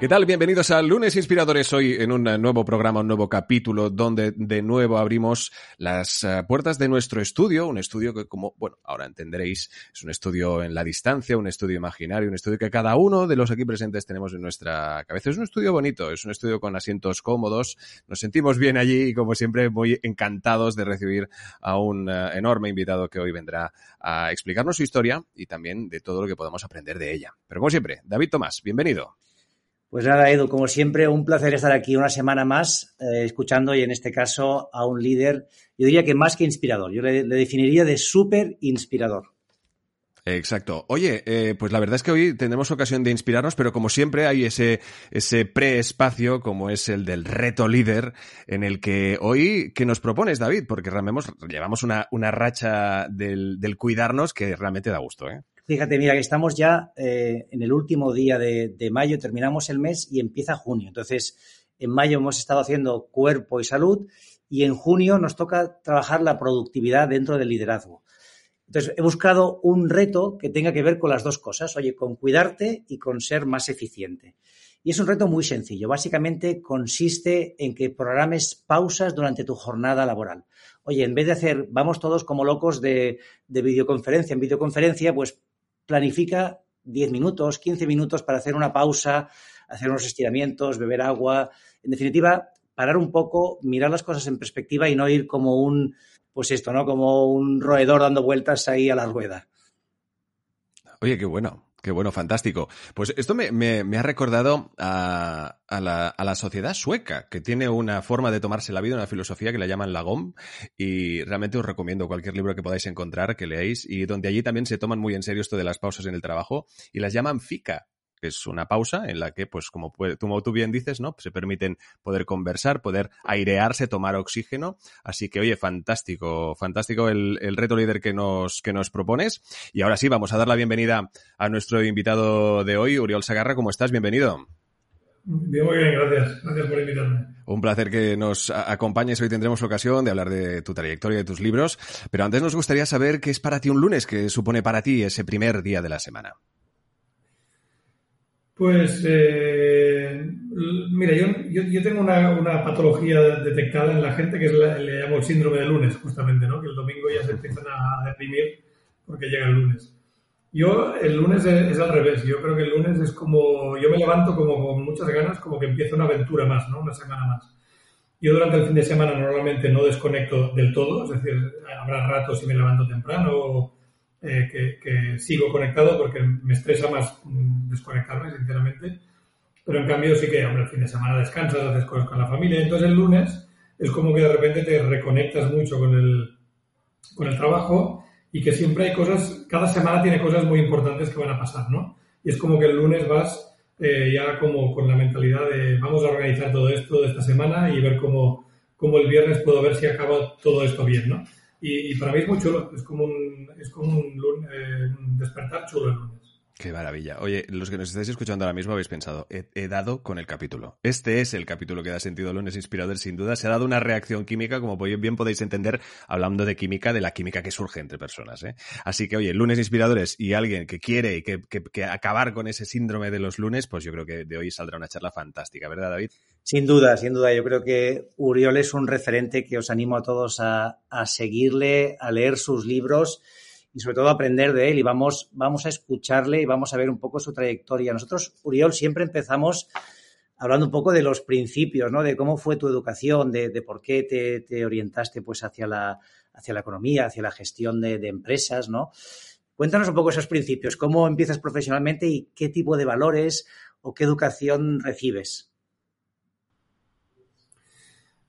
¿Qué tal? Bienvenidos a Lunes Inspiradores. Hoy en un nuevo programa, un nuevo capítulo donde de nuevo abrimos las eh, puertas de nuestro estudio. Un estudio que, como, bueno, ahora entenderéis, es un estudio en la distancia, un estudio imaginario, un estudio que cada uno de los aquí presentes tenemos en nuestra cabeza. Es un estudio bonito, es un estudio con asientos cómodos. Nos sentimos bien allí y, como siempre, muy encantados de recibir a un uh, enorme invitado que hoy vendrá a explicarnos su historia y también de todo lo que podemos aprender de ella. Pero como siempre, David Tomás, bienvenido. Pues nada, Edu, como siempre, un placer estar aquí una semana más eh, escuchando y en este caso a un líder, yo diría que más que inspirador, yo le, definiría de súper inspirador. Exacto. Oye, eh, pues la verdad es que hoy tendremos ocasión de inspirarnos, pero como siempre hay ese, ese pre-espacio, como es el del reto líder, en el que hoy, ¿qué nos propones, David? Porque realmente llevamos una, una racha del, del cuidarnos que realmente da gusto, ¿eh? Fíjate, mira, que estamos ya eh, en el último día de, mayo, terminamos el mes y empieza junio. Entonces, en mayo hemos estado haciendo cuerpo y salud y en junio nos toca trabajar la productividad dentro del liderazgo. Entonces, he buscado un reto que tenga que ver con las dos cosas, oye, con cuidarte y con ser más eficiente. Y es un reto muy sencillo. Básicamente consiste en que programes pausas durante tu jornada laboral. Oye, en vez de hacer, vamos todos como locos de videoconferencia en videoconferencia, pues planifica 10 minutos, 15 minutos para hacer una pausa, hacer unos estiramientos, beber agua. En definitiva, parar un poco, mirar las cosas en perspectiva y no ir como un, pues esto, ¿no? Como un roedor dando vueltas ahí a la rueda. Oye, qué bueno. Qué bueno, fantástico. Pues esto me, me, me ha recordado a, a, la, a, la, sociedad sueca, que tiene una forma de tomarse la vida, una filosofía que la llaman Lagom, y realmente os recomiendo cualquier libro que podáis encontrar, que leáis, y donde allí también se toman muy en serio esto de las pausas en el trabajo, y las llaman fika, que es una pausa en la que, pues, como, puede, como tú bien dices, ¿no? Se permiten poder conversar, poder airearse, tomar oxígeno. Así que, oye, fantástico, fantástico el, el, reto líder que nos, que nos propones. Y ahora sí, vamos a dar la bienvenida a nuestro invitado de hoy, Uriol Sagarra. ¿Cómo estás? Bienvenido. Bien, muy bien, gracias. Gracias por invitarme. Un placer que nos acompañes. Hoy tendremos ocasión de hablar de tu trayectoria y de tus libros. Pero antes nos gustaría saber qué es para ti un lunes, qué supone para ti ese primer día de la semana. Pues, eh, mira, yo, yo, yo tengo una, una, patología detectada en la gente que es le llamo el síndrome del lunes, justamente, ¿no? Que el domingo ya se empiezan a deprimir porque llega el lunes. Yo, el lunes es, es, al revés. Yo creo que el lunes es como, yo me levanto como con muchas ganas, como que empieza una aventura más, ¿no? Una semana más. Yo durante el fin de semana normalmente no desconecto del todo, es decir, habrá ratos si me levanto temprano o, eh, que, que, sigo conectado porque me estresa más desconectarme, sinceramente. Pero en cambio sí que, hombre, el fin de semana descansas, haces cosas con la familia. Entonces el lunes es como que de repente te reconectas mucho con el, con el trabajo y que siempre hay cosas, cada semana tiene cosas muy importantes que van a pasar, ¿no? Y es como que el lunes vas eh, ya como con la mentalidad de vamos a organizar todo esto de esta semana y ver cómo, cómo el viernes puedo ver si acaba todo esto bien, ¿no? Y, para mí es muy chulo, es como un, es como un, eh, un despertar chulo el lunes. Qué maravilla. Oye, los que nos estáis escuchando ahora mismo habéis pensado, he, dado con el capítulo. Este es el capítulo que da sentido lunes inspirador, sin duda. Se ha dado una reacción química, como bien podéis entender, hablando de química, de la química que surge entre personas. ¿eh? Así que, oye, lunes inspiradores y alguien que quiere y que, que, que, acabar con ese síndrome de los lunes, pues yo creo que de hoy saldrá una charla fantástica, ¿verdad, David? Sin duda, sin duda. Yo creo que Uriol es un referente que os animo a todos a, a seguirle, a leer sus libros y sobre todo aprender de él y vamos, vamos a escucharle y vamos a ver un poco su trayectoria. Nosotros, Uriol, siempre empezamos hablando un poco de los principios, ¿no? De cómo fue tu educación, de, de por qué te, te, orientaste pues hacia la, hacia la economía, hacia la gestión de, de empresas, ¿no? Cuéntanos un poco esos principios, cómo empiezas profesionalmente y qué tipo de valores o qué educación recibes.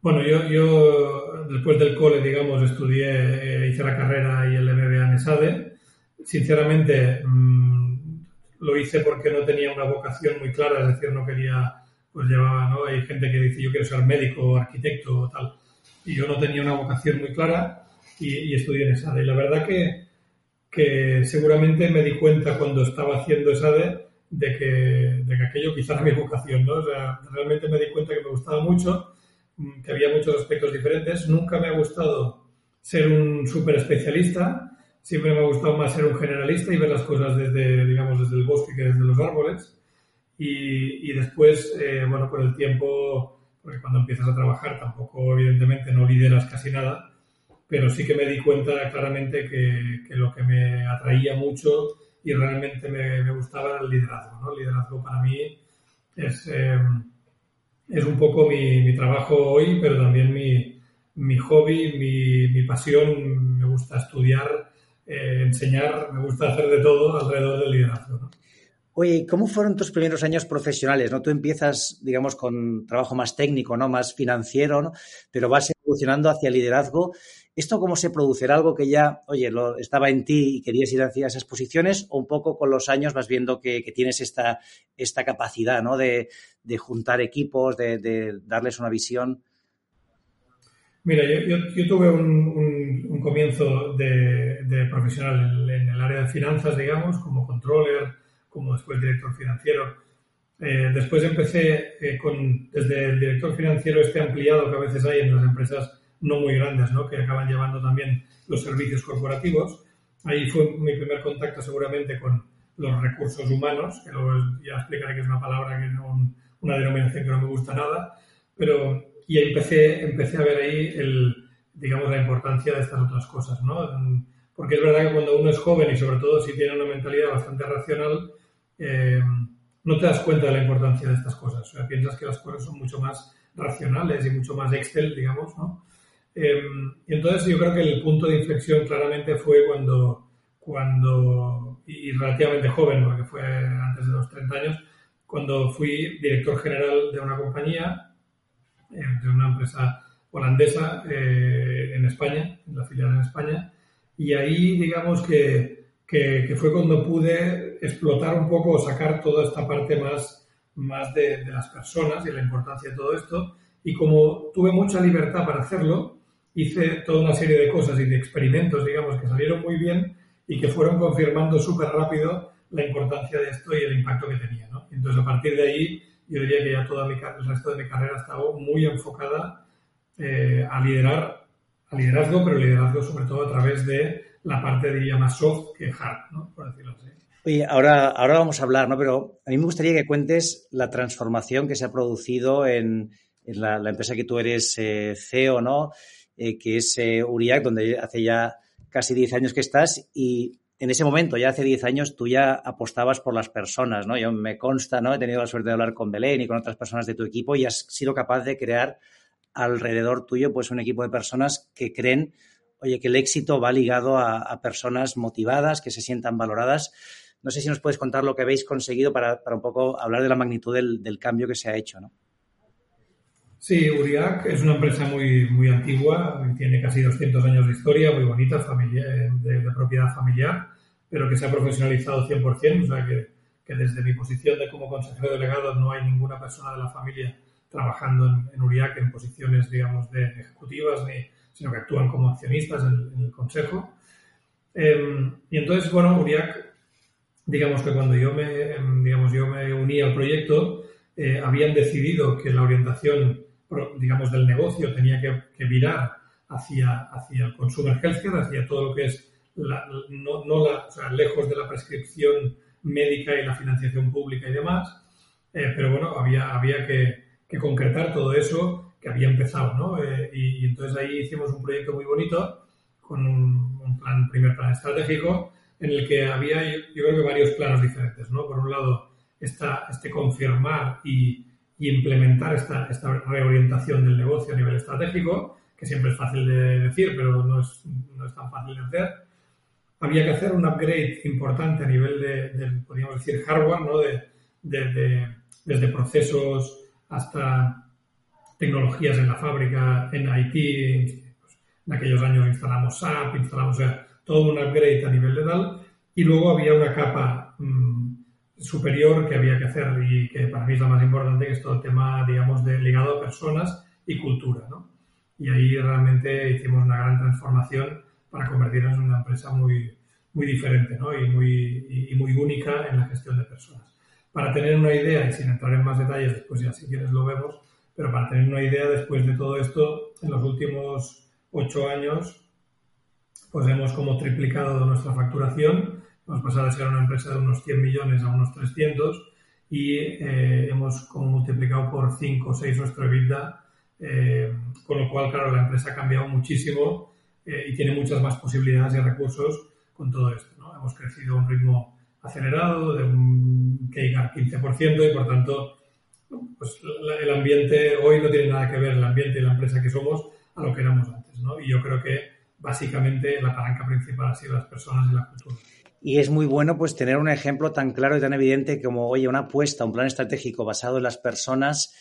Bueno, yo, yo después del cole, digamos, estudié, eh, hice la carrera y el MBA en ESADE. Sinceramente, mmm, lo hice porque no tenía una vocación muy clara, es decir, no quería, pues llevaba, ¿no? Hay gente que dice yo quiero ser médico o arquitecto o tal. Y yo no tenía una vocación muy clara y, estudié en ESADE. Y la verdad que, que seguramente me di cuenta cuando estaba haciendo ESADE de que, de que aquello quizá era mi vocación, ¿no? O sea, realmente me di cuenta que me gustaba mucho Mm, que había muchos aspectos diferentes. Nunca me ha gustado ser un súper especialista, siempre me ha gustado más ser un generalista y ver las cosas desde, digamos, desde el bosque que desde los árboles. Y, y después, eh, bueno, por el tiempo, porque cuando empiezas a trabajar tampoco, evidentemente, no lideras casi nada, pero sí que me di cuenta claramente que, que lo que me atraía mucho y realmente me, me, gustaba era el liderazgo. ¿no? El liderazgo para mí es... Eh, es un poco mi, mi trabajo hoy, pero también mi, mi hobby, mi, mi, pasión. Me gusta estudiar, eh, enseñar, me gusta hacer de todo alrededor del liderazgo. ¿no? Oye, ¿cómo fueron tus primeros años profesionales? ¿no? Tú empiezas, digamos, con trabajo más técnico, ¿no? Más financiero, ¿no? Pero vas evolucionando hacia liderazgo. ¿Esto cómo se produce? ¿Era algo que ya, oye, lo, estaba en ti y querías ir hacia esas posiciones? ¿O un poco con los años vas viendo que, que tienes esta, esta capacidad, ¿no? De, de juntar equipos, de, de, darles una visión. Mira, yo, yo, yo tuve un, un, un comienzo de, de, profesional en, el área de finanzas, digamos, como controller, como después director financiero. Eh, después empecé eh, con, desde el director financiero este ampliado que a veces hay en las empresas no muy grandes, ¿no? que acaban llevando también los servicios corporativos. Ahí fue mi primer contacto seguramente con los recursos humanos, que luego ya explicaré que es una palabra que no, una denominación que no me gusta nada, pero y empecé, empecé a ver ahí el, digamos, la importancia de estas otras cosas, ¿no? Porque es verdad que cuando uno es joven y sobre todo si tiene una mentalidad bastante racional, eh, no te das cuenta de la importancia de estas cosas. O sea, piensas que las cosas son mucho más racionales y mucho más Excel, digamos, ¿no? Eh, entonces yo creo que el punto de inflexión claramente fue cuando, cuando y relativamente joven, porque fue antes de los 30 años, cuando fui director general de una compañía, eh, de una empresa holandesa eh, en España, en la filial en España, y ahí digamos que, que, que, fue cuando pude explotar un poco, sacar toda esta parte más, más de, de, las personas y la importancia de todo esto, y como tuve mucha libertad para hacerlo, hice toda una serie de cosas y de experimentos, digamos, que salieron muy bien y que fueron confirmando súper rápido la importancia de esto y el impacto que tenía. ¿no? Entonces, a partir de ahí, yo diría que ya toda mi, el resto de mi carrera ha estado muy enfocada eh, a liderar, a liderazgo, pero liderazgo sobre todo a través de la parte, diría, más soft que hard, ¿no? por decirlo así. Oye, ahora, ahora vamos a hablar, ¿no? Pero a mí me gustaría que cuentes la transformación que se ha producido en, en la, la, empresa que tú eres eh, CEO, ¿no? Eh, que es eh, Uriac, donde hace ya casi 10 años que estás y en ese momento, ya hace 10 años, tú ya apostabas por las personas, ¿no? Yo me consta, ¿no? He tenido la suerte de hablar con Belén y con otras personas de tu equipo y has sido capaz de crear alrededor tuyo, pues, un equipo de personas que creen, oye, que el éxito va ligado a, a personas motivadas, que se sientan valoradas. No sé si nos puedes contar lo que habéis conseguido para, para un poco hablar de la magnitud del, del, cambio que se ha hecho, ¿no? Sí, Uriac es una empresa muy, muy antigua, tiene casi 200 años de historia, muy bonita, familiar, de, de, propiedad familiar, pero que se ha profesionalizado 100%, o sea que, que, desde mi posición de como consejero delegado no hay ninguna persona de la familia trabajando en, en Uriac en posiciones, digamos, de ejecutivas, ni, sino que actúan como accionistas en, en el consejo. Eh, y entonces, bueno, Uriac, digamos que cuando yo me, digamos, yo me uní al proyecto, eh, habían decidido que la orientación digamos, del negocio tenía que, que virar hacia, hacia el consumer healthcare, hacia todo lo que es, la, no, no la, o sea, lejos de la prescripción médica y la financiación pública y demás. Eh, pero bueno, había, había que, que, concretar todo eso que había empezado, ¿no? Eh, y, y, entonces ahí hicimos un proyecto muy bonito con un, un, plan, primer plan estratégico en el que había, yo, yo creo que varios planos diferentes, ¿no? Por un lado, esta, este confirmar y, y implementar esta, esta, reorientación del negocio a nivel estratégico, que siempre es fácil de decir, pero no es, no es tan fácil de hacer. había que hacer un upgrade importante a nivel de, podríamos decir, hardware, ¿no? De, desde procesos hasta tecnologías en la fábrica, en IT. Pues, en aquellos años instalamos SAP, instalamos todo un upgrade a nivel de tal. Y luego había una capa mm, superior que había que hacer y que para mí es la más importante, que es todo el tema, digamos, de ligado a personas y cultura, ¿no? Y ahí realmente hicimos una gran transformación para convertirnos en una empresa muy, muy diferente, ¿no? Y muy, y muy única en la gestión de personas. Para tener una idea, y sin entrar en más detalles, después ya si quieres lo vemos, pero para tener una idea, después de todo esto, en los últimos ocho años, pues hemos como triplicado nuestra facturación Hemos pasado de ser una empresa de unos 100 millones a unos 300 y eh, hemos como multiplicado por 5 o 6 nuestro EBITDA, eh, con lo cual, claro, la empresa ha cambiado muchísimo eh, y tiene muchas más posibilidades y recursos con todo esto. Hemos crecido a un ritmo acelerado de un CAGR 15% y, por tanto, pues el ambiente hoy no tiene nada que ver el ambiente y la empresa que somos a lo que éramos antes. Y yo creo que básicamente la palanca principal ha sido las personas y la cultura. Y es muy bueno pues tener un ejemplo tan claro y tan evidente como, oye, una apuesta, un plan estratégico basado en las personas,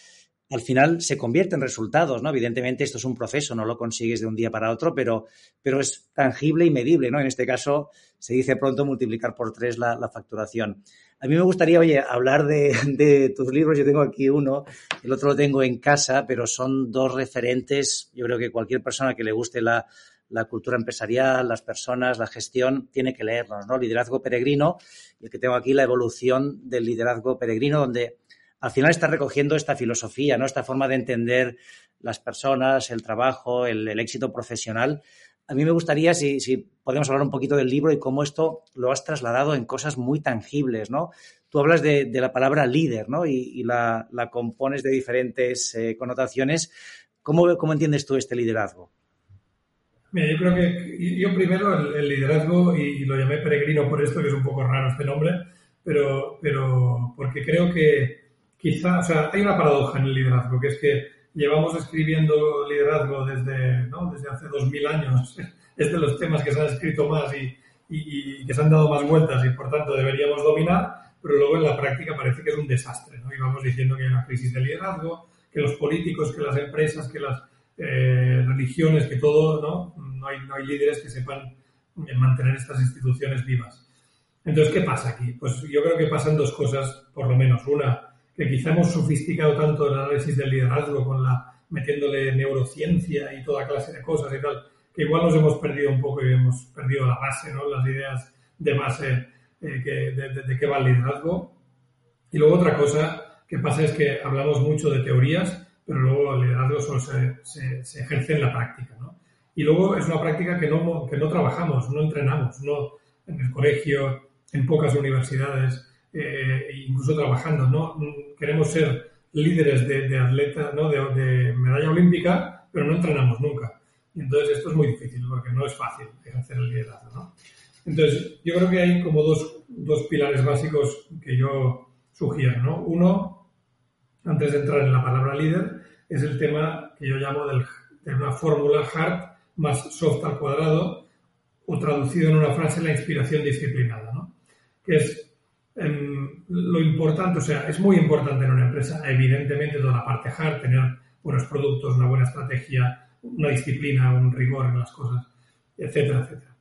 al final se convierte en resultados, ¿no? Evidentemente esto es un proceso, no lo consigues de un día para otro, pero, pero es tangible y medible, ¿no? En este caso se dice pronto multiplicar por tres la, facturación. A mí me gustaría, oye, hablar de, de, tus libros. Yo tengo aquí uno, el otro lo tengo en casa, pero son dos referentes. Yo creo que cualquier persona que le guste la, la cultura empresarial, las personas, la gestión, tiene que leernos, ¿no? Liderazgo peregrino, y el que tengo aquí, la evolución del liderazgo peregrino, donde al final está recogiendo esta filosofía, ¿no? Esta forma de entender las personas, el trabajo, el, éxito profesional. A mí me gustaría si, si, podemos hablar un poquito del libro y cómo esto lo has trasladado en cosas muy tangibles, ¿no? Tú hablas de, la palabra líder, ¿no? Y, la, compones de diferentes eh, connotaciones. ¿Cómo, ¿Cómo entiendes tú este liderazgo? Mira, yo creo que yo primero el, liderazgo, y, lo llamé peregrino por esto, que es un poco raro este nombre, pero, pero porque creo que quizá, o sea, hay una paradoja en el liderazgo, que es que llevamos escribiendo liderazgo desde, ¿no? desde hace dos mil años. Es de los temas que se han escrito más y, y, que se han dado más vueltas y por tanto deberíamos dominar, pero luego en la práctica parece que es un desastre. ¿no? Y vamos diciendo que hay una crisis de liderazgo, que los políticos, que las empresas, que las eh, religiones, que todo, ¿no? No hay, no hay líderes que sepan mantener estas instituciones vivas. Entonces, ¿qué pasa aquí? Pues yo creo que pasan dos cosas, por lo menos. Una, que quizá hemos sofisticado tanto el análisis del liderazgo con la metiéndole neurociencia y toda clase de cosas y tal, que igual nos hemos perdido un poco y hemos perdido la base, ¿no? Las ideas de base eh, que, de, de, de qué va el liderazgo. Y luego otra cosa que pasa es que hablamos mucho de teorías, pero luego el liderazgo solo se, se, ejerce en la práctica. ¿no? Y luego es una práctica que no, que no trabajamos, no entrenamos, no en el colegio, en pocas universidades, eh, incluso trabajando. ¿no? Queremos ser líderes de, de atleta, ¿no? De, de, medalla olímpica, pero no entrenamos nunca. Y entonces esto es muy difícil porque no es fácil ejercer el liderazgo. ¿no? Entonces, yo creo que hay como dos, dos pilares básicos que yo sugiero. ¿no? Uno, antes de entrar en la palabra líder, es el tema que yo llamo de una fórmula hard más soft al cuadrado, o traducido en una frase, la inspiración disciplinada, ¿no? Que es em, lo importante, o sea, es muy importante en una empresa, evidentemente, toda la parte hard, tener buenos productos, una buena estrategia, una disciplina, un rigor en las cosas, etcétera, etcétera.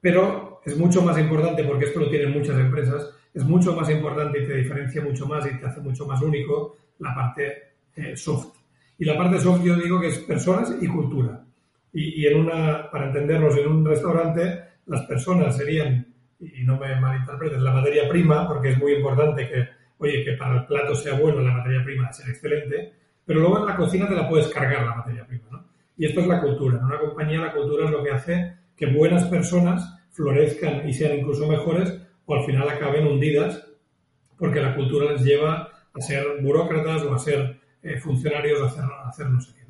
Pero es mucho más importante, porque esto lo tienen muchas empresas, es mucho más importante y te diferencia mucho más y te hace mucho más único la parte eh, soft. Y la parte soft yo digo que es personas y cultura. Y, en una, para entendernos, en un restaurante, las personas serían, y no me malinterpretes, la materia prima, porque es muy importante que, oye, que para el plato sea bueno, la materia prima sea excelente, pero luego en la cocina te la puedes cargar la materia prima, ¿no? Y esto es la cultura. En una compañía la cultura es lo que hace que buenas personas florezcan y sean incluso mejores o al final acaben hundidas porque la cultura les lleva a ser burócratas o a ser eh, funcionarios o a hacer, no sé qué.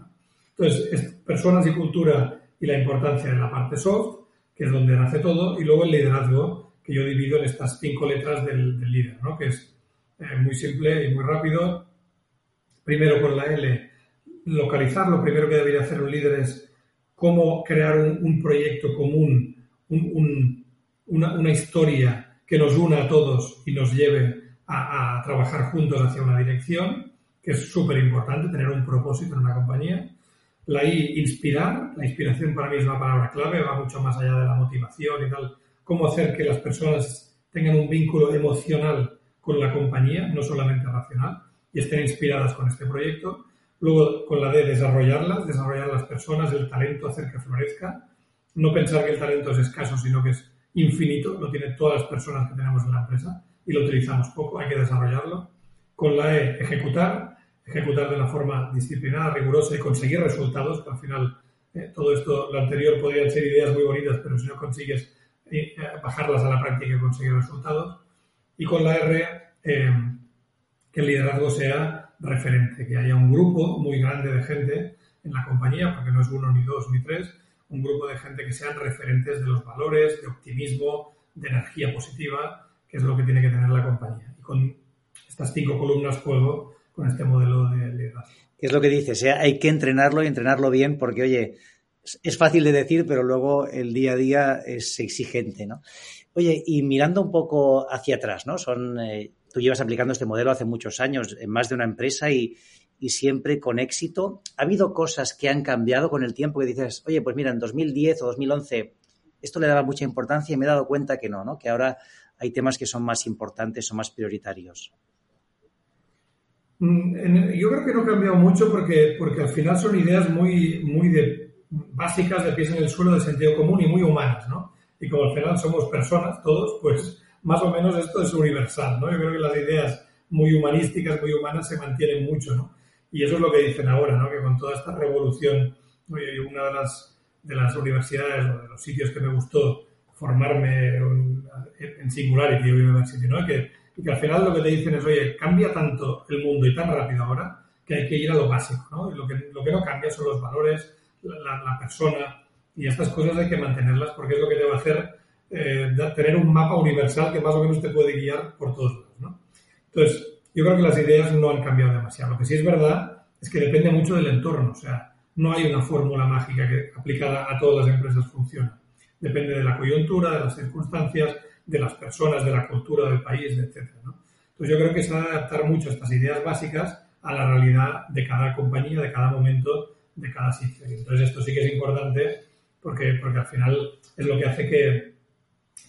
Entonces, es personas y cultura y la importancia de la parte soft, que es donde nace todo, y luego el liderazgo, que yo divido en estas cinco letras del, líder, ¿no? que es eh, muy simple y muy rápido. Primero con la L, localizar. Lo primero que debería hacer un líder es cómo crear un, proyecto común, un, una, historia que nos una a todos y nos lleve a, trabajar juntos hacia una dirección, que es súper importante, tener un propósito en una compañía. La I, inspirar. La inspiración para mí es una palabra clave, va mucho más allá de la motivación y tal. Cómo hacer que las personas tengan un vínculo emocional con la compañía, no solamente racional, y estén inspiradas con este proyecto. Luego, con la D, desarrollarlas, desarrollar las personas, el talento, hacer que florezca. No pensar que el talento es escaso, sino que es infinito, lo tienen todas las personas que tenemos en la empresa y lo utilizamos poco, hay que desarrollarlo. Con la E, ejecutar, ejecutar de una forma disciplinada, rigurosa y conseguir resultados, que al final eh, todo esto, lo anterior podrían ser ideas muy bonitas, pero si no consigues eh, bajarlas a la práctica y conseguir resultados. Y con la R, eh, que el liderazgo sea referente, que haya un grupo muy grande de gente en la compañía, porque no es uno, ni dos, ni tres, un grupo de gente que sean referentes de los valores, de optimismo, de energía positiva, que es lo que tiene que tener la compañía. Y con estas cinco columnas juego con este modelo de liderazgo. Es lo que dices, ¿eh? hay que entrenarlo y entrenarlo bien porque, oye, es fácil de decir, pero luego el día a día es exigente, ¿no? Oye, y mirando un poco hacia atrás, ¿no? Son, eh, tú llevas aplicando este modelo hace muchos años en más de una empresa y, y, siempre con éxito. ¿Ha habido cosas que han cambiado con el tiempo que dices, oye, pues mira, en 2010 o 2011 esto le daba mucha importancia y me he dado cuenta que no, ¿no? Que ahora hay temas que son más importantes o más prioritarios. Mm, yo creo que no ha cambiado mucho porque, porque al final son ideas muy, muy de, básicas de pies en el suelo de sentido común y muy humanas, ¿no? Y como al final somos personas todos, pues más o menos esto es universal, ¿no? Yo creo que las ideas muy humanísticas, muy humanas se mantienen mucho, ¿no? Y eso es lo que dicen ahora, ¿no? Que con toda esta revolución, una de las, de las universidades o de los sitios que me gustó formarme en Singularity University, ¿no? Que y que al final lo que te dicen es, oye, cambia tanto el mundo y tan rápido ahora que hay que ir a lo básico, ¿no? lo, que, lo que no cambia son los valores, la, persona, y estas cosas hay que mantenerlas porque es lo que te va a hacer eh, tener un mapa universal que más o menos te puede guiar por todos lados, ¿no? Entonces, yo creo que las ideas no han cambiado demasiado. Lo que sí es verdad es que depende mucho del entorno, o sea, no hay una fórmula mágica que aplicada a todas las empresas funciona. Depende de la coyuntura, de las circunstancias, de las personas, de la cultura del país, etc. Entonces yo creo que a adaptar mucho estas ideas básicas a la realidad de cada compañía, de cada momento, de cada sitio. entonces esto sí que es importante porque, porque al final es lo que hace que,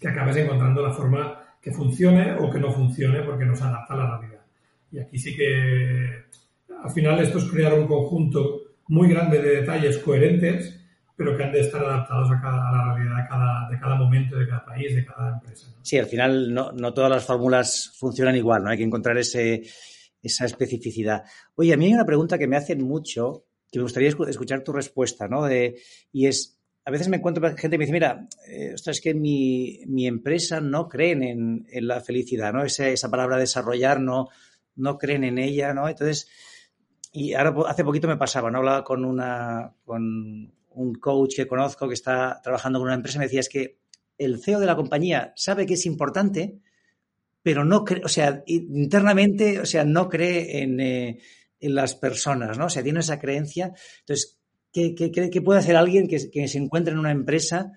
que acabes encontrando la forma que funcione o que no funcione porque no se adapta a la realidad. Y aquí sí que al final esto es crear un conjunto muy grande de detalles coherentes pero que han de estar adaptados a, cada, a la realidad de cada, de cada, momento, de cada país, de cada empresa. Sí, al final no, no, todas las fórmulas funcionan igual, ¿no? Hay que encontrar ese, esa especificidad. Oye, a mí hay una pregunta que me hacen mucho, que me gustaría escuchar tu respuesta, ¿no? De, y es, a veces me encuentro gente que me dice, mira, eh, es que mi, mi, empresa no creen en, en la felicidad, ¿no? Esa, esa, palabra desarrollar no, no creen en ella, ¿no? Entonces, y ahora hace poquito me pasaba, ¿no? Hablaba con una, con un coach que conozco que está trabajando con una empresa me decía es que el CEO de la compañía sabe que es importante, pero no cree, o sea, internamente, o sea, no cree en, eh, en, las personas, ¿no? O sea, tiene esa creencia. Entonces, ¿qué, qué, puede hacer alguien que, se encuentre en una empresa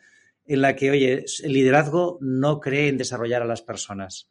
en la que, oye, el liderazgo no cree en desarrollar a las personas?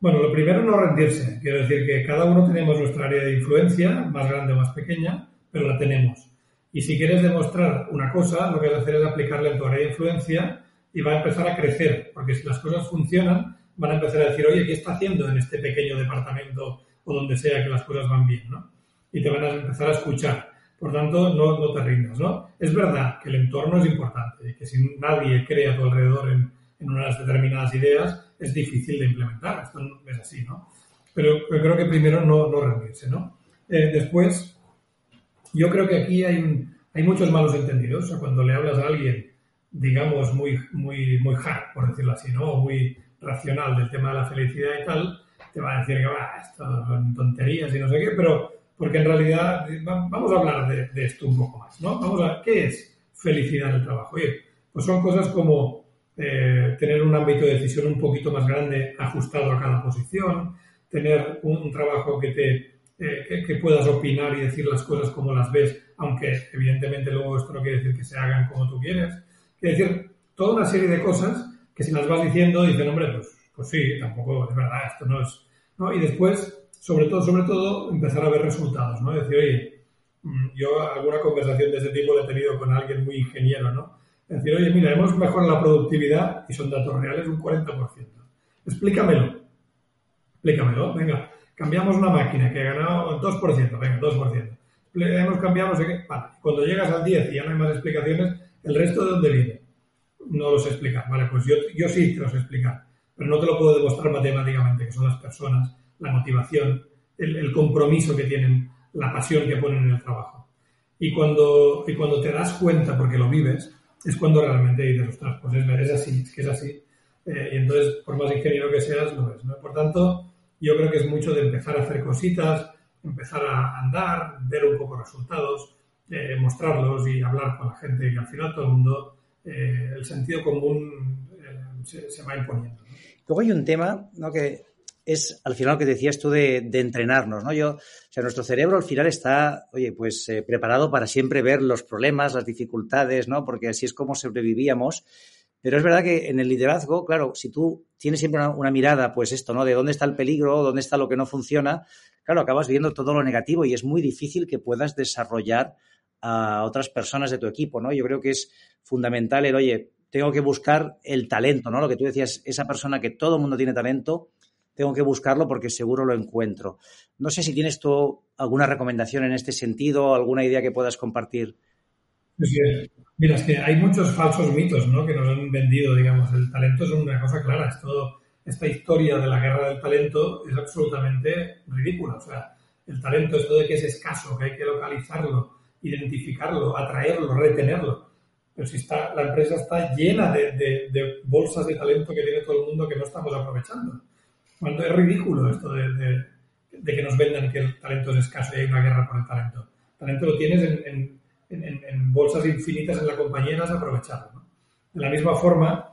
Bueno, lo primero no rendirse. Quiero decir que cada uno tenemos nuestra área de influencia, más grande o más pequeña, pero la tenemos. Y si quieres demostrar una cosa, lo que vas a hacer es aplicarla en tu área de influencia y va a empezar a crecer, porque si las cosas funcionan, van a empezar a decir, oye, ¿qué está haciendo en este pequeño departamento o donde sea que las cosas van bien? ¿no? Y te van a empezar a escuchar. Por tanto, no, no te rindas. ¿no? Es verdad que el entorno es importante y que si nadie cree a tu alrededor en, en unas determinadas ideas, es difícil de implementar. Esto es así, ¿no? Pero, creo que primero no, no rendirse, ¿no? Eh, después, yo creo que aquí hay, hay muchos malos entendidos. O sea, cuando le hablas a alguien, digamos, muy, muy, muy hard, por decirlo así, ¿no? Muy racional del tema de la felicidad y tal, te va a decir que va, esto son tonterías y no sé qué, pero porque en realidad vamos a hablar de, esto un poco más, ¿no? Vamos a ver, ¿qué es felicidad en el trabajo? Pues son cosas como eh, tener un ámbito de decisión un poquito más grande ajustado a cada posición, tener un trabajo que te eh, que, puedas opinar y decir las cosas como las ves, aunque evidentemente luego esto no quiere decir que se hagan como tú quieres. Quiere decir, toda una serie de cosas que si las vas diciendo, dicen, hombre, pues, pues sí, tampoco es verdad, esto no es... ¿no? Y después, sobre todo, sobre todo, empezar a ver resultados, ¿no? Decir, oye, mm, yo alguna conversación de ese tipo la he tenido con alguien muy ingeniero, ¿no? Decir, oye, mira, hemos mejorado la productividad y son datos reales un 40%. Explícamelo. Explícamelo, venga. Cambiamos una máquina que ha ganado 2%, venga, 2%. Hemos cambiado, no sé qué. Vale. Cuando llegas al 10 y ya no hay más explicaciones, ¿el resto de dónde viene? No lo sé explicar. Vale, pues yo, yo sí te lo sé explicar. Pero no te lo puedo demostrar matemáticamente, que son las personas, la motivación, el, el compromiso que tienen, la pasión que ponen en el trabajo. Y cuando, y cuando te das cuenta, porque lo vives, es cuando realmente dices, ostras, pues es, es así, es que es así. Eh, y entonces, por más ingeniero que seas, lo ves. ¿no? Por tanto, yo creo que es mucho de empezar a hacer cositas, empezar a andar, ver un poco resultados, eh, mostrarlos y hablar con la gente y al final todo el mundo, eh, el sentido común se, se, va imponiendo. Luego hay un tema ¿no? que es al final lo que decías tú de, de, entrenarnos, ¿no? Yo, o sea, nuestro cerebro al final está, oye, pues eh, preparado para siempre ver los problemas, las dificultades, ¿no? Porque así es como sobrevivíamos. Pero es verdad que en el liderazgo, claro, si tú tienes siempre una, mirada, pues esto, ¿no? De dónde está el peligro, dónde está lo que no funciona, claro, acabas viendo todo lo negativo y es muy difícil que puedas desarrollar a otras personas de tu equipo, ¿no? Yo creo que es fundamental el, oye, tengo que buscar el talento, ¿no? Lo que tú decías, esa persona que todo el mundo tiene talento, tengo que buscarlo porque seguro lo encuentro. No sé si tienes tú alguna recomendación en este sentido, alguna idea que puedas compartir. Mira, es que hay muchos falsos mitos ¿no? que nos han vendido, digamos. El talento es una cosa clara, es todo, esta historia de la guerra del talento es absolutamente ridícula. O sea, el talento es todo de que es escaso, que hay que localizarlo, identificarlo, atraerlo, retenerlo. Pero si está, la empresa está llena de, de, bolsas de talento que tiene todo el mundo que no estamos aprovechando. Cuando es ridículo esto de, de, que nos vendan que el talento es escaso y hay una guerra por el talento. El talento lo tienes en, en, en, en bolsas infinitas en la compañía y. ¿no? De la misma forma,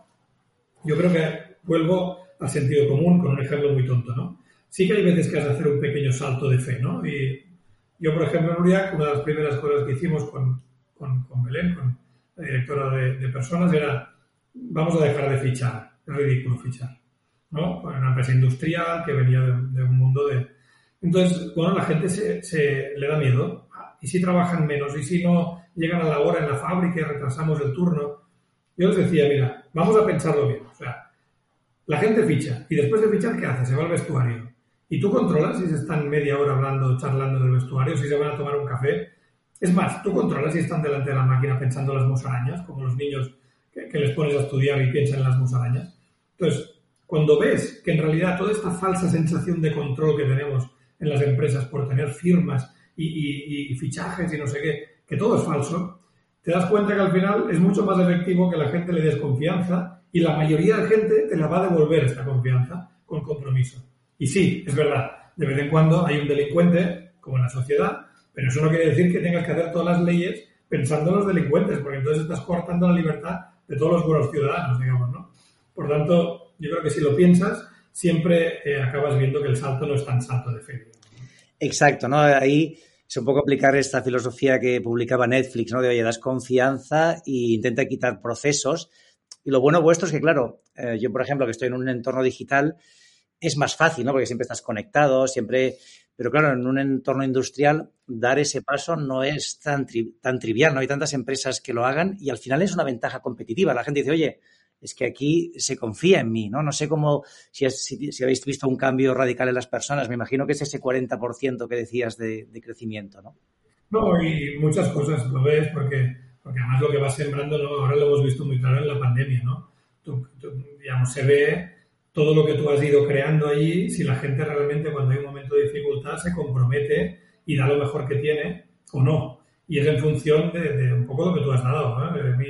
yo creo que vuelvo al sentido común con un ejemplo muy tonto. ¿no? Sí que hay veces que has de hacer un pequeño salto de fe. ¿no? Y yo, por ejemplo, en Uriac, una de las primeras cosas que hicimos con, con, con Belén, con la directora de, de personas, era vamos a dejar de fichar. Es ridículo fichar ¿no? Una empresa industrial que venía de, de, un mundo de... Entonces, bueno, la gente se, se, le da miedo. ¿Y si trabajan menos? ¿Y si no llegan a la hora en la fábrica y retrasamos el turno? Yo les decía, mira, vamos a pensarlo bien. O sea, la gente ficha. ¿Y después de fichar qué hace? Se va al vestuario. ¿Y tú controlas si se están media hora hablando, charlando en el vestuario, si se van a tomar un café? Es más, tú controlas si están delante de la máquina pensando en las musarañas, como los niños que, que les pones a estudiar y piensan en las musarañas. Entonces, cuando ves que en realidad toda esta falsa sensación de control que tenemos en las empresas por tener firmas y, y, y, fichajes y no sé qué, que todo es falso, te das cuenta que al final es mucho más efectivo que la gente le des confianza y la mayoría de gente te la va a devolver esta confianza con compromiso. Y sí, es verdad, de vez en cuando hay un delincuente, como en la sociedad, pero eso no quiere decir que tengas que hacer todas las leyes pensando en los delincuentes, porque entonces estás cortando la libertad de todos los buenos ciudadanos, digamos, ¿no? Por tanto, yo creo que si lo piensas, siempre eh, acabas viendo que el salto no es tan salto de fe. Exacto, ¿no? Ahí es un poco aplicar esta filosofía que publicaba Netflix, ¿no? De oye, das confianza e intenta quitar procesos. Y lo bueno vuestro es que, claro, eh, yo, por ejemplo, que estoy en un entorno digital, es más fácil, ¿no? Porque siempre estás conectado, siempre. Pero claro, en un entorno industrial, dar ese paso no es tan, tri tan trivial, no hay tantas empresas que lo hagan y al final es una ventaja competitiva. La gente dice, oye, es que aquí se confía en mí, ¿no? No sé cómo, si, habéis visto un cambio radical en las personas, me imagino que es ese 40% que decías de, crecimiento, ¿no? No, y muchas cosas lo ves porque, porque además lo que vas sembrando, ¿no? ahora lo hemos visto muy claro en la pandemia, ¿no? Tú, tú, digamos, se ve todo lo que tú has ido creando allí, si la gente realmente cuando hay un momento de dificultad se compromete y da lo mejor que tiene o no. Y es en función de, un poco lo que tú has dado, ¿no? De mí,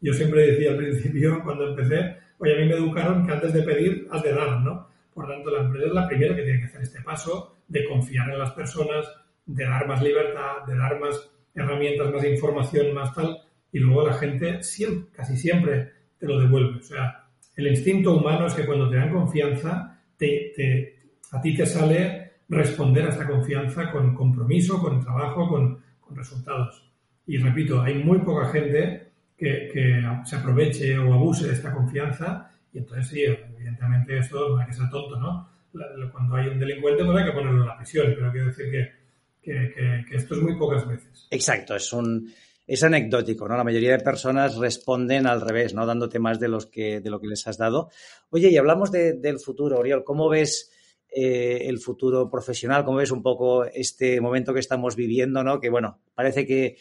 yo siempre decía al principio, cuando empecé, oye, a mí me educaron que antes de pedir has de dar, ¿no? Por tanto, la empresa es la primera que tiene que hacer este paso de confiar en las personas, de dar más libertad, de dar más herramientas, más información, más tal, y luego la gente siempre, casi siempre te lo devuelve. O sea, el instinto humano es que cuando te dan confianza, a ti te sale responder a esta confianza con compromiso, con trabajo, con resultados. Y repito, hay muy poca gente que, que, se aproveche o abuse de esta confianza. Y entonces sí, evidentemente eso no hay que ser tonto, ¿no? Cuando hay un delincuente pues hay que ponerlo en la prisión, pero quiero decir que, que, que esto es muy pocas veces. Exacto, es un es anecdótico, ¿no? La mayoría de personas responden al revés, ¿no? Dándote más de, los que, de lo que les has dado. Oye, y hablamos del futuro, Oriol. ¿Cómo ves eh, el futuro profesional? ¿Cómo ves un poco este momento que estamos viviendo, ¿no? Que, bueno, parece que,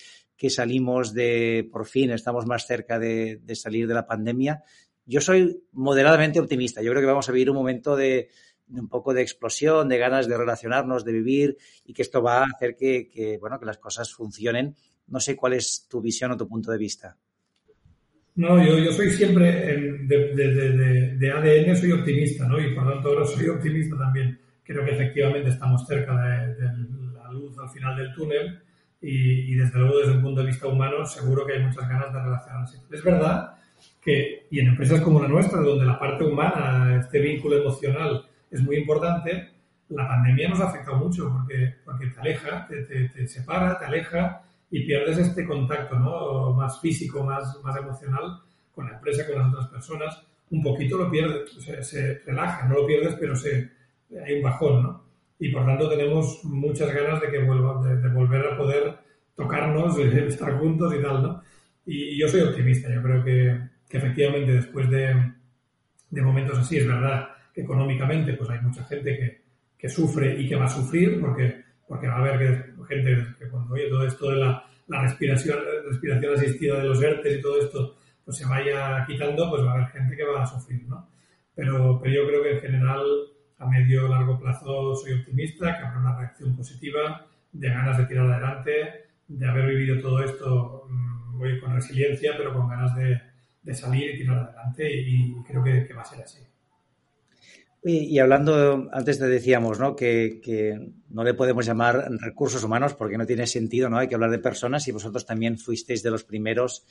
salimos de, por fin, estamos más cerca de, salir de la pandemia. Yo soy moderadamente optimista. Yo creo que vamos a vivir un momento de, un poco de explosión, de ganas de relacionarnos, de vivir y que esto va a hacer que, que, bueno, que las cosas funcionen no sé cuál es tu visión o tu punto de vista. No, yo, yo soy siempre, de, de, ADN soy optimista, ¿no? Y por lo tanto ahora soy optimista también. Creo que efectivamente estamos cerca de, la luz al final del túnel y, y, desde luego desde un punto de vista humano seguro que hay muchas ganas de relacionarse. Es verdad que, y en empresas como la nuestra, donde la parte humana, este vínculo emocional es muy importante, la pandemia nos ha afectado mucho porque, porque te aleja, te, te, te separa, te aleja y pierdes este contacto ¿no? más físico, más, más emocional con la empresa, con las otras personas. Un poquito lo pierdes, se, se relaja, no lo pierdes, pero se, hay un bajón, ¿no? Y por tanto tenemos muchas ganas de que vuelva, de, volver a poder tocarnos, de estar juntos y tal, ¿no? Y, yo soy optimista, yo creo que, que efectivamente después de, de, momentos así, es verdad que económicamente pues hay mucha gente que, que sufre y que va a sufrir porque porque va a haber gente que cuando oye todo esto de la, respiración, respiración asistida de los ERTES y todo esto, pues se vaya quitando, pues va a haber gente que va a sufrir, ¿no? Pero, pero yo creo que en general, a medio o largo plazo, soy optimista, que habrá una reacción positiva, de ganas de tirar adelante, de haber vivido todo esto, mm, voy con resiliencia, pero con ganas de, salir y tirar adelante y, creo que va a ser así. Y, hablando, antes te decíamos, ¿no? Que, no le podemos llamar recursos humanos porque no tiene sentido, ¿no? Hay que hablar de personas y vosotros también fuisteis de los primeros,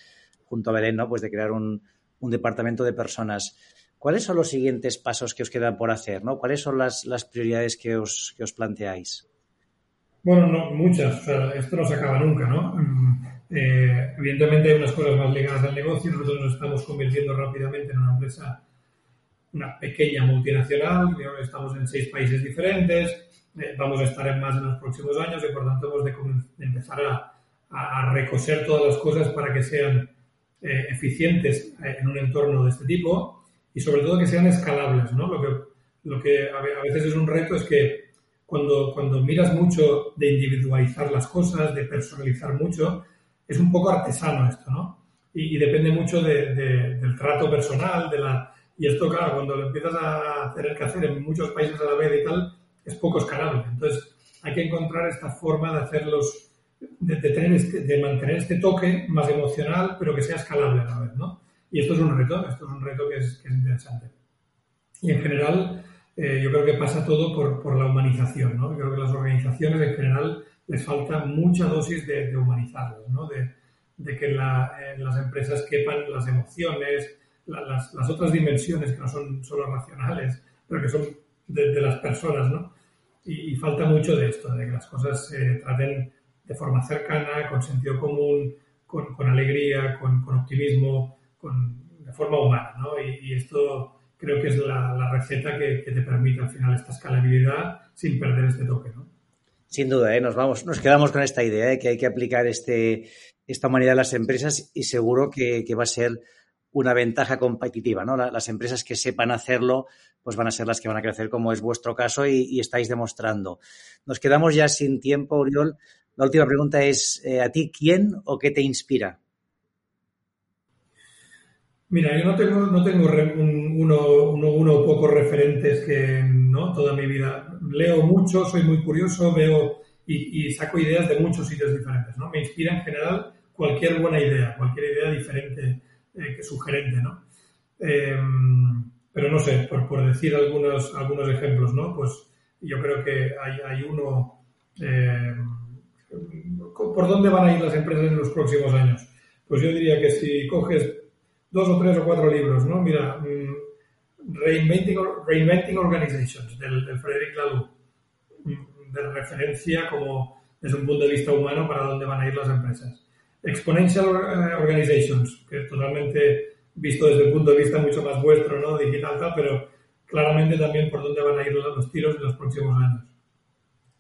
junto a Belén, ¿no? Pues de crear un, departamento de personas. ¿Cuáles son los siguientes pasos que os quedan por hacer, ¿no? ¿Cuáles son las, prioridades que os, que os planteáis? Bueno, no, muchas. esto no se acaba nunca, ¿no? Mm, eh, evidentemente hay unas cosas más ligadas al negocio. Nosotros nos estamos convirtiendo rápidamente en una empresa una pequeña multinacional, estamos en seis países diferentes, eh, vamos a estar en más en los próximos años y por tanto hemos de, empezar a, a, recoser todas las cosas para que sean eh, eficientes eh, en un entorno de este tipo y sobre todo que sean escalables. ¿no? Lo que, lo que a veces es un reto es que cuando, cuando miras mucho de individualizar las cosas, de personalizar mucho, es un poco artesano esto, ¿no? Y, depende mucho del trato personal, de la, y esto, claro, cuando lo empiezas a tener que hacer en muchos países a la vez y tal, es poco escalable. Entonces, hay que encontrar esta forma de hacerlos, de, tener este, de mantener este toque más emocional, pero que sea escalable a la vez, ¿no? Y esto es un reto, esto es un reto que es, interesante. Y en general, eh, yo creo que pasa todo por, por, la humanización, ¿no? Yo creo que las organizaciones en general les falta mucha dosis de, de humanizarlos, ¿no? De, de que la, en las empresas quepan las emociones, las, las, otras dimensiones que no son solo racionales, pero que son de, las personas, ¿no? Y, falta mucho de esto, de que las cosas se traten de forma cercana, con sentido común, con, con alegría, con, con, optimismo, con, de forma humana, ¿no? Y, esto creo que es la, la receta que, te permite al final esta escalabilidad sin perder este toque, ¿no? Sin duda, ¿eh? nos vamos, nos quedamos con esta idea de que hay que aplicar este, esta humanidad a las empresas y seguro que, va a ser una ventaja competitiva, ¿no? Las empresas que sepan hacerlo, pues van a ser las que van a crecer, como es vuestro caso y, estáis demostrando. Nos quedamos ya sin tiempo, Oriol. La última pregunta es, eh, ¿a ti quién o qué te inspira? Mira, yo no tengo, no tengo uno, uno, o pocos referentes que, ¿no? Toda mi vida. Leo mucho, soy muy curioso, veo y, saco ideas de muchos sitios diferentes, ¿no? Me inspira en general cualquier buena idea, cualquier idea diferente eh, que sugerente, ¿no? Em, pero no sé, por, por, decir algunos, algunos ejemplos, ¿no? Pues yo creo que hay, hay uno... Em, ¿Por dónde van a ir las empresas en los próximos años? Pues yo diría que si coges dos o tres o cuatro libros, ¿no? Mira, mm, Reinventing, Reinventing Organizations, del, del Frederic Laloux, mm, de referencia como desde un punto de vista humano para dónde van a ir las empresas. Exponential Organizations, que es totalmente visto desde el punto de vista mucho más vuestro, ¿no? Digital, tal, pero claramente también por dónde van a ir los tiros en los próximos años.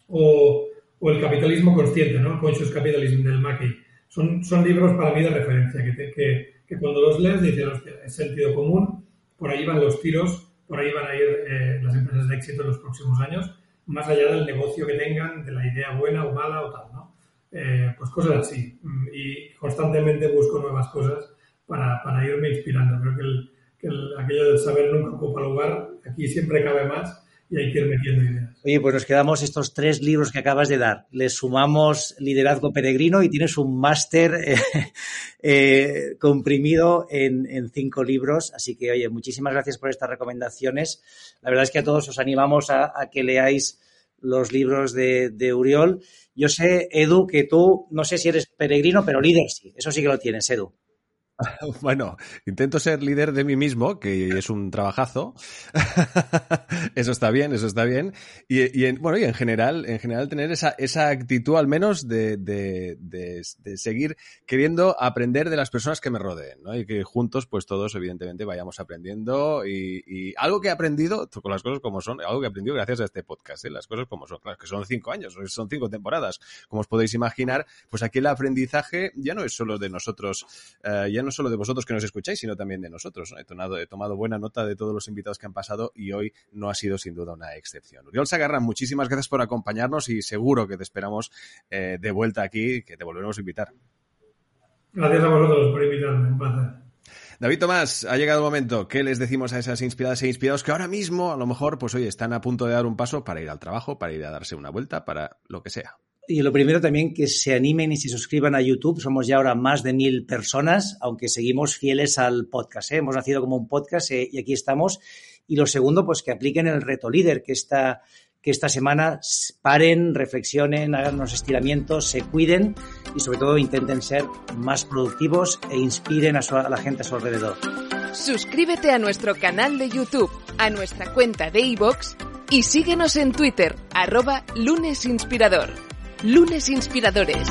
O, o el capitalismo consciente, ¿no? Conscious Capitalism del Mackey. Son, son libros para mí de referencia, que, que, que cuando los lees dices, hostia, es sentido común, por ahí van los tiros, por ahí van a ir eh, las empresas de éxito en los próximos años, más allá del negocio que tengan, de la idea buena o mala o tal, ¿no? Eh, pues cosas así. Y constantemente busco nuevas cosas para, para irme inspirando. Creo que, el, que el, aquello del saber nunca ocupa lugar, aquí siempre cabe más y hay que ir metiendo ideas. Oye, pues nos quedamos estos tres libros que acabas de dar. Le sumamos Liderazgo Peregrino y tienes un máster eh, eh, comprimido en, cinco libros. Así que, oye, muchísimas gracias por estas recomendaciones. La verdad es que a todos os animamos a, a que leáis los libros de, de, Uriol. Yo sé, Edu, que tú, no sé si eres peregrino, pero líder sí. Eso sí que lo tienes, Edu. Bueno, intento ser líder de mí mismo, que es un trabajazo. eso está bien, eso está bien. Y, y, en, bueno, y en general, en general tener esa, esa actitud al menos de, de, de, seguir queriendo aprender de las personas que me rodeen, ¿no? Y que juntos, pues todos, evidentemente, vayamos aprendiendo. Y, algo que he aprendido, con las cosas como son, algo que he aprendido gracias a este podcast, ¿eh? las cosas como son, que son cinco años, son cinco temporadas. Como os podéis imaginar, pues aquí el aprendizaje ya no es solo de nosotros, uh, ya no solo de vosotros que nos escucháis, sino también de nosotros. ¿no? He, tomado, he, tomado, buena nota de todos los invitados que han pasado y hoy no ha sido sin duda una excepción. Uriol Sagarra, muchísimas gracias por acompañarnos y seguro que te esperamos eh, de vuelta aquí, que te volveremos a invitar. Gracias a vosotros por invitarme, un placer. David Tomás, ha llegado el momento. ¿Qué les decimos a esas inspiradas e inspirados que ahora mismo, a lo mejor, pues oye, están a punto de dar un paso para ir al trabajo, para ir a darse una vuelta, para lo que sea? Y lo primero también que se animen y se suscriban a YouTube. Somos ya ahora más de mil personas, aunque seguimos fieles al podcast. ¿eh? Hemos nacido como un podcast eh, y aquí estamos. Y lo segundo, pues que apliquen el reto líder, que esta, que esta semana paren, reflexionen, hagan unos estiramientos, se cuiden y sobre todo intenten ser más productivos e inspiren a, su, a la gente a su alrededor. Suscríbete a nuestro canal de YouTube, a nuestra cuenta de iVoox y síguenos en Twitter, arroba lunesinspirador. Lunes Inspiradores.